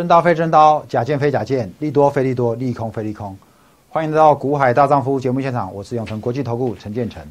真刀非真刀，假剑非假剑，利多非利多，利空非利空。欢迎来到股海大丈夫节目现场，我是永成国际投顾陈建成。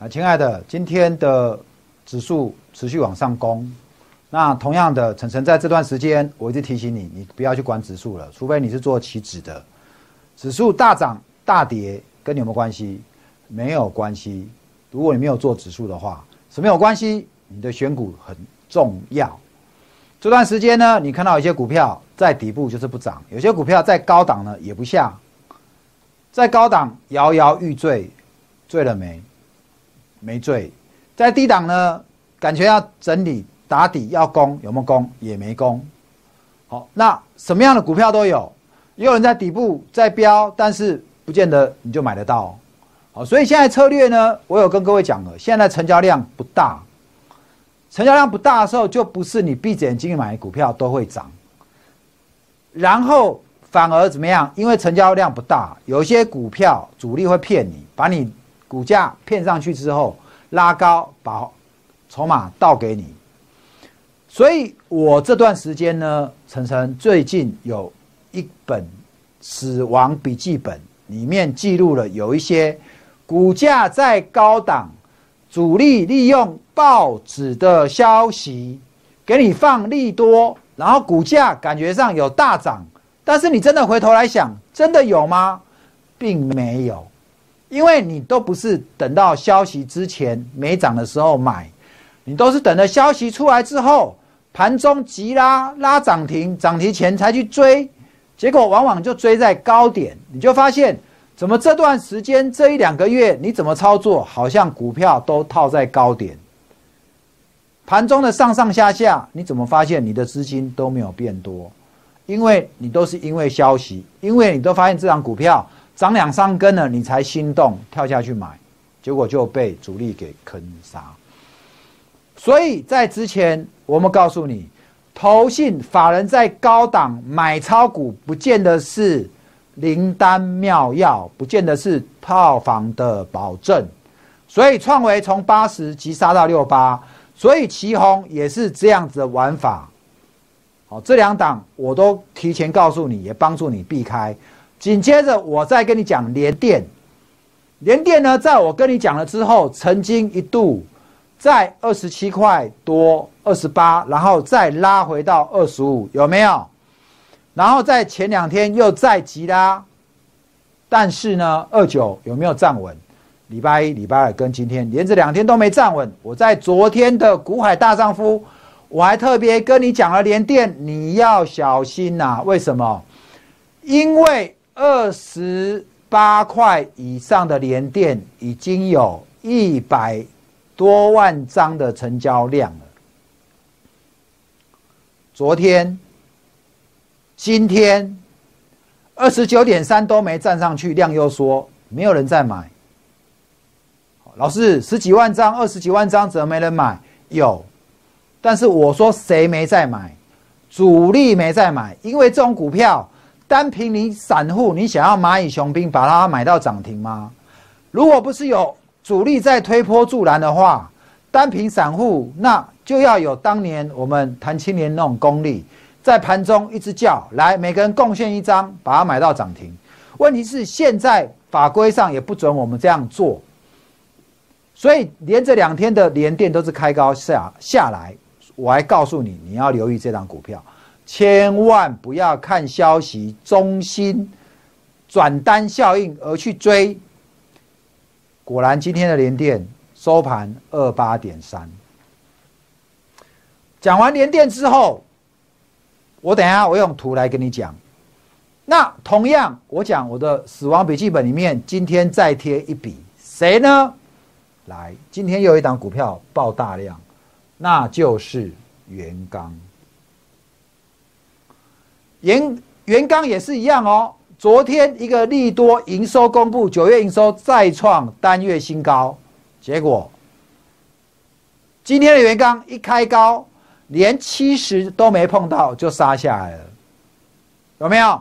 啊，亲爱的，今天的指数持续往上攻。那同样的，晨晨在这段时间，我一直提醒你，你不要去管指数了，除非你是做期指的。指数大涨大跌跟你有没有关系？没有关系。如果你没有做指数的话，什么有关系？你的选股很重要。这段时间呢，你看到有些股票在底部就是不涨，有些股票在高档呢也不下，在高档摇摇欲坠，坠了没？没坠。在低档呢，感觉要整理打底要攻，有没有攻？也没攻。好，那什么样的股票都有，也有人在底部在飙，但是不见得你就买得到。好，所以现在策略呢，我有跟各位讲了，现在成交量不大。成交量不大的时候，就不是你闭着眼睛买股票都会涨，然后反而怎么样？因为成交量不大，有些股票主力会骗你，把你股价骗上去之后拉高，把筹码倒给你。所以我这段时间呢，晨晨最近有一本死亡笔记本，里面记录了有一些股价在高档。主力利用报纸的消息给你放利多，然后股价感觉上有大涨，但是你真的回头来想，真的有吗？并没有，因为你都不是等到消息之前没涨的时候买，你都是等着消息出来之后，盘中急拉拉涨停，涨停前才去追，结果往往就追在高点，你就发现。怎么这段时间这一两个月你怎么操作？好像股票都套在高点，盘中的上上下下，你怎么发现你的资金都没有变多？因为你都是因为消息，因为你都发现这张股票涨两三根了，你才心动跳下去买，结果就被主力给坑杀。所以在之前我们告诉你，投信法人在高档买超股，不见得是。灵丹妙药不见得是套房的保证，所以创维从八十急杀到六八，所以旗宏也是这样子的玩法。好，这两档我都提前告诉你，也帮助你避开。紧接着我再跟你讲联电，联电呢，在我跟你讲了之后，曾经一度在二十七块多、二十八，然后再拉回到二十五，有没有？然后在前两天又再急拉，但是呢，二九有没有站稳？礼拜一、礼拜二跟今天连着两天都没站稳。我在昨天的股海大丈夫，我还特别跟你讲了连电，你要小心呐。为什么？因为二十八块以上的连电已经有一百多万张的成交量了。昨天。今天二十九点三都没站上去，量又说没有人在买。老师，十几万张、二十几万张怎么没人买？有，但是我说谁没在买？主力没在买，因为这种股票单凭你散户，你想要蚂蚁雄兵把它买到涨停吗？如果不是有主力在推波助澜的话，单凭散户那就要有当年我们谈青年那种功力。在盘中一直叫来，每个人贡献一张，把它买到涨停。问题是现在法规上也不准我们这样做，所以连着两天的连电都是开高下下来。我还告诉你，你要留意这张股票，千万不要看消息中心转单效应而去追。果然今天的连电收盘二八点三。讲完连电之后。我等下我用图来跟你讲。那同样，我讲我的死亡笔记本里面，今天再贴一笔，谁呢？来，今天又有一档股票爆大量，那就是元刚。元元刚也是一样哦。昨天一个利多营收公布，九月营收再创单月新高，结果今天的元刚一开高。连七十都没碰到就杀下来了，有没有？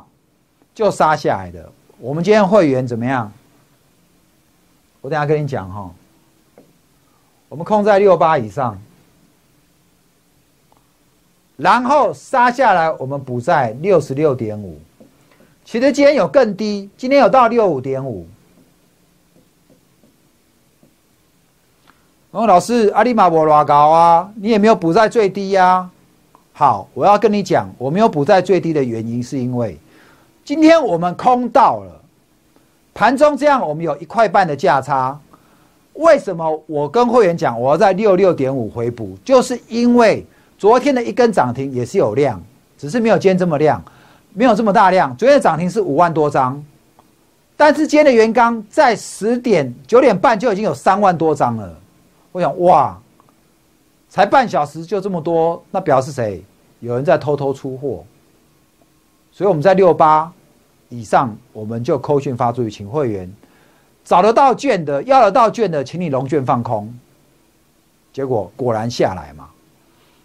就杀下来的。我们今天会员怎么样？我等下跟你讲哈。我们控在六八以上，然后杀下来，我们补在六十六点五。其实今天有更低，今天有到六五点五。哦，老师，阿里玛博拉高啊，你也没有补在最低呀。好，我要跟你讲，我没有补在最低的原因，是因为今天我们空到了盘中这样，我们有一块半的价差。为什么我跟会员讲我要在六六点五回补？就是因为昨天的一根涨停也是有量，只是没有今天这么量，没有这么大量。昨天的涨停是五万多张，但是今天的元刚在十点九点半就已经有三万多张了。我想哇，才半小时就这么多，那表示谁？有人在偷偷出货。所以我们在六八以上，我们就扣讯发出去，请会员找得到券的，要得到券的，请你龙券放空。结果果然下来嘛，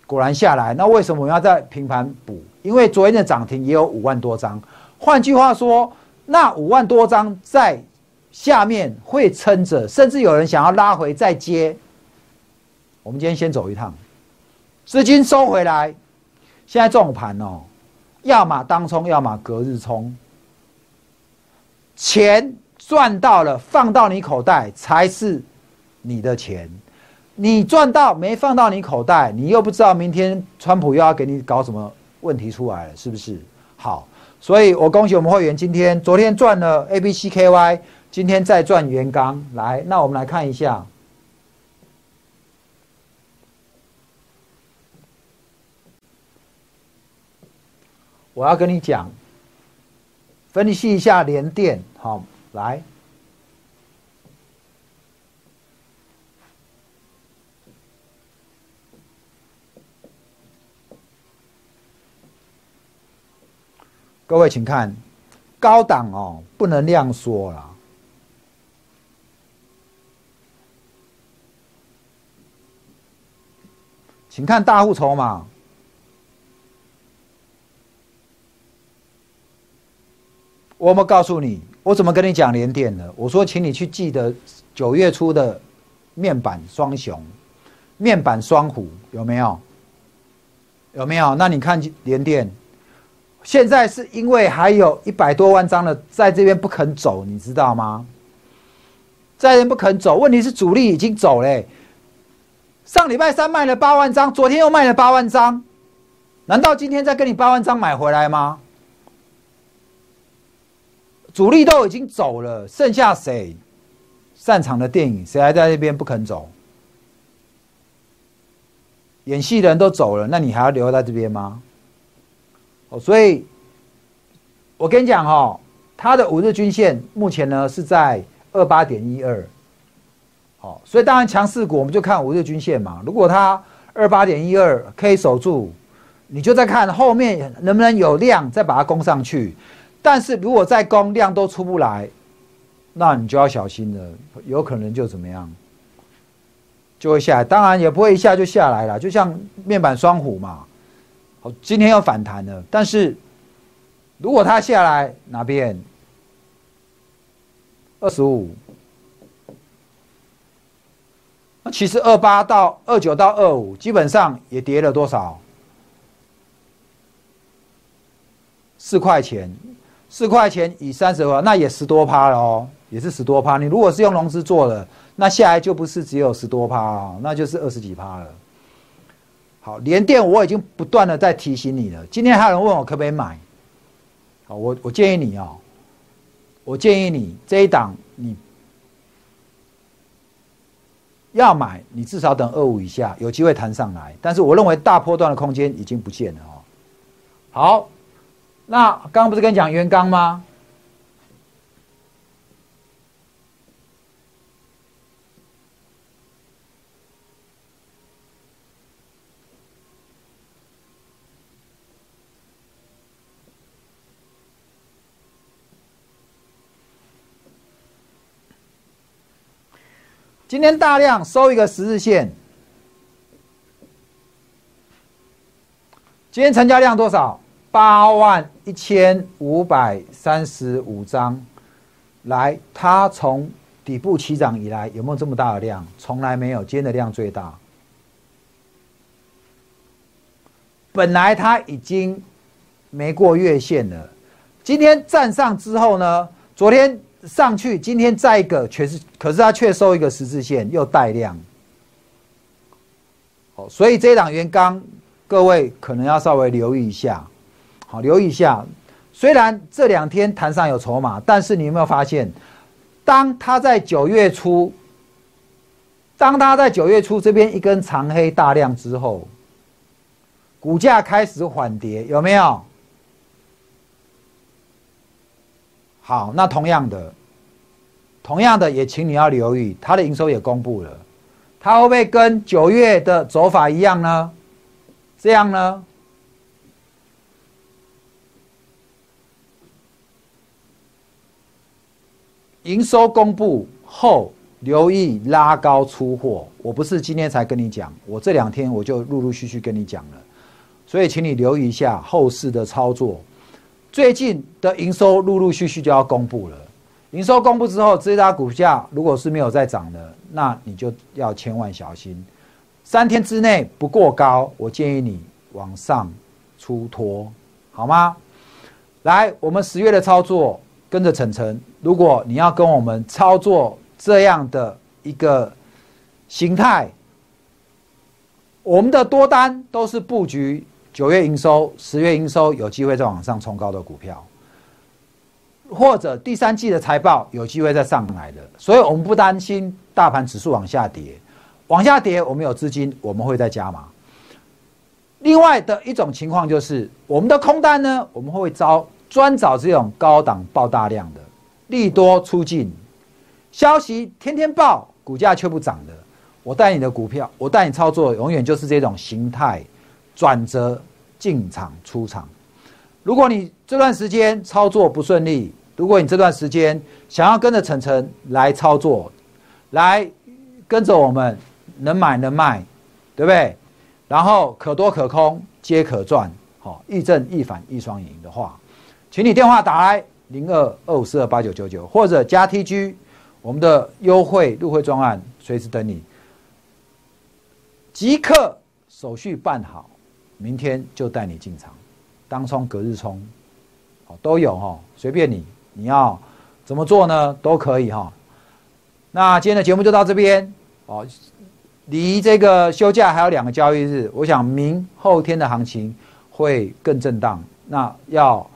果然下来。那为什么我要在平盘补？因为昨天的涨停也有五万多张。换句话说，那五万多张在下面会撑着，甚至有人想要拉回再接。我们今天先走一趟，资金收回来。现在这种盘哦，要么当冲，要么隔日冲。钱赚到了，放到你口袋才是你的钱。你赚到没放到你口袋，你又不知道明天川普又要给你搞什么问题出来了，是不是？好，所以我恭喜我们会员，今天昨天赚了 A、B、C、K、Y，今天再赚元刚。来，那我们来看一下。我要跟你讲，分析一下联电，好，来，各位请看，高档哦，不能量缩了，请看大户筹码。我们告诉你，我怎么跟你讲连电的？我说，请你去记得九月初的面板双雄、面板双虎有没有？有没有？那你看连电，现在是因为还有一百多万张的在这边不肯走，你知道吗？在这边不肯走，问题是主力已经走嘞。上礼拜三卖了八万张，昨天又卖了八万张，难道今天再跟你八万张买回来吗？主力都已经走了，剩下谁擅长的电影，谁还在那边不肯走？演戏的人都走了，那你还要留在这边吗？哦，所以，我跟你讲哦，它的五日均线目前呢是在二八点一二，好，所以当然强势股我们就看五日均线嘛。如果它二八点一二可以守住，你就再看后面能不能有量，再把它攻上去。但是如果再攻量都出不来，那你就要小心了，有可能就怎么样，就会下来。当然也不会一下就下来了，就像面板双虎嘛，好，今天要反弹了。但是如果它下来哪边二十五，那其实二八到二九到二五，基本上也跌了多少？四块钱。四块钱以三十万，那也十多趴了哦，也是十多趴。你如果是用融资做的，那下来就不是只有十多趴哦，那就是二十几趴了。好，连电我已经不断的在提醒你了。今天还有人问我可不可以买，好，我我建议你哦，我建议你这一档你要买，你至少等二五以下有机会弹上来。但是我认为大波段的空间已经不见了哦。好。那刚刚不是跟你讲元刚吗？今天大量收一个十日线，今天成交量多少？八万一千五百三十五张，来，它从底部起涨以来有没有这么大的量？从来没有，今天的量最大。本来它已经没过月线了，今天站上之后呢，昨天上去，今天再一个全是，可是它却收一个十字线，又带量。哦，所以这一档元刚，各位可能要稍微留意一下，好，留意一下。虽然这两天盘上有筹码，但是你有没有发现，当它在九月初，当它在九月初这边一根长黑大量之后。股价开始缓跌，有没有？好，那同样的，同样的也请你要留意，它的营收也公布了，它会不会跟九月的走法一样呢？这样呢？营收公布后，留意拉高出货。我不是今天才跟你讲，我这两天我就陆陆续续跟你讲了。所以，请你留意一下后市的操作。最近的营收陆陆续续就要公布了，营收公布之后，这家股价如果是没有再涨的，那你就要千万小心。三天之内不过高，我建议你往上出脱，好吗？来，我们十月的操作跟着晨晨。如果你要跟我们操作这样的一个形态，我们的多单都是布局。九月营收、十月营收有机会再往上冲高的股票，或者第三季的财报有机会再上来的，所以我们不担心大盘指数往下跌，往下跌我们有资金，我们会再加码。另外的一种情况就是，我们的空单呢，我们会招专找这种高档爆大量的利多出尽，消息天天报，股价却不涨的，我带你的股票，我带你操作，永远就是这种形态转折。进场出场，如果你这段时间操作不顺利，如果你这段时间想要跟着晨晨来操作，来跟着我们能买能卖，对不对？然后可多可空皆可赚，好，一正一反一双赢的话，请你电话打来零二二五四二八九九九，或者加 TG，我们的优惠入会专案随时等你，即刻手续办好。明天就带你进场，当冲、隔日冲，哦都有哈，随便你，你要怎么做呢？都可以哈。那今天的节目就到这边哦，离这个休假还有两个交易日，我想明后天的行情会更震荡。那要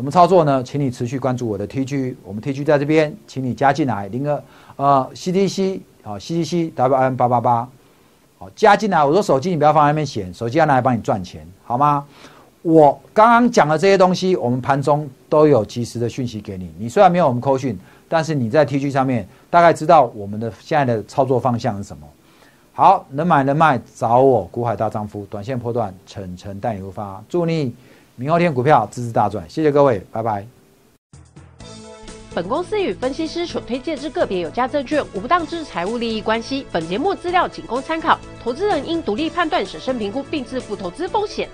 怎么操作呢？请你持续关注我的 TG，我们 TG 在这边，请你加进来，零二呃 CDC 啊 CDC WN 八八八。好，加进来。我说手机你不要放在那边显，手机要拿来帮你赚钱，好吗？我刚刚讲的这些东西，我们盘中都有及时的讯息给你。你虽然没有我们扣讯，但是你在 T G 上面大概知道我们的现在的操作方向是什么。好，能买能卖找我，股海大丈夫，短线破断，晨晨带你入发。祝你明后天股票支支大赚，谢谢各位，拜拜。本公司与分析师所推荐之个别有价证券无不当之财务利益关系。本节目资料仅供参考，投资人应独立判断、审慎评估并自负投资风险。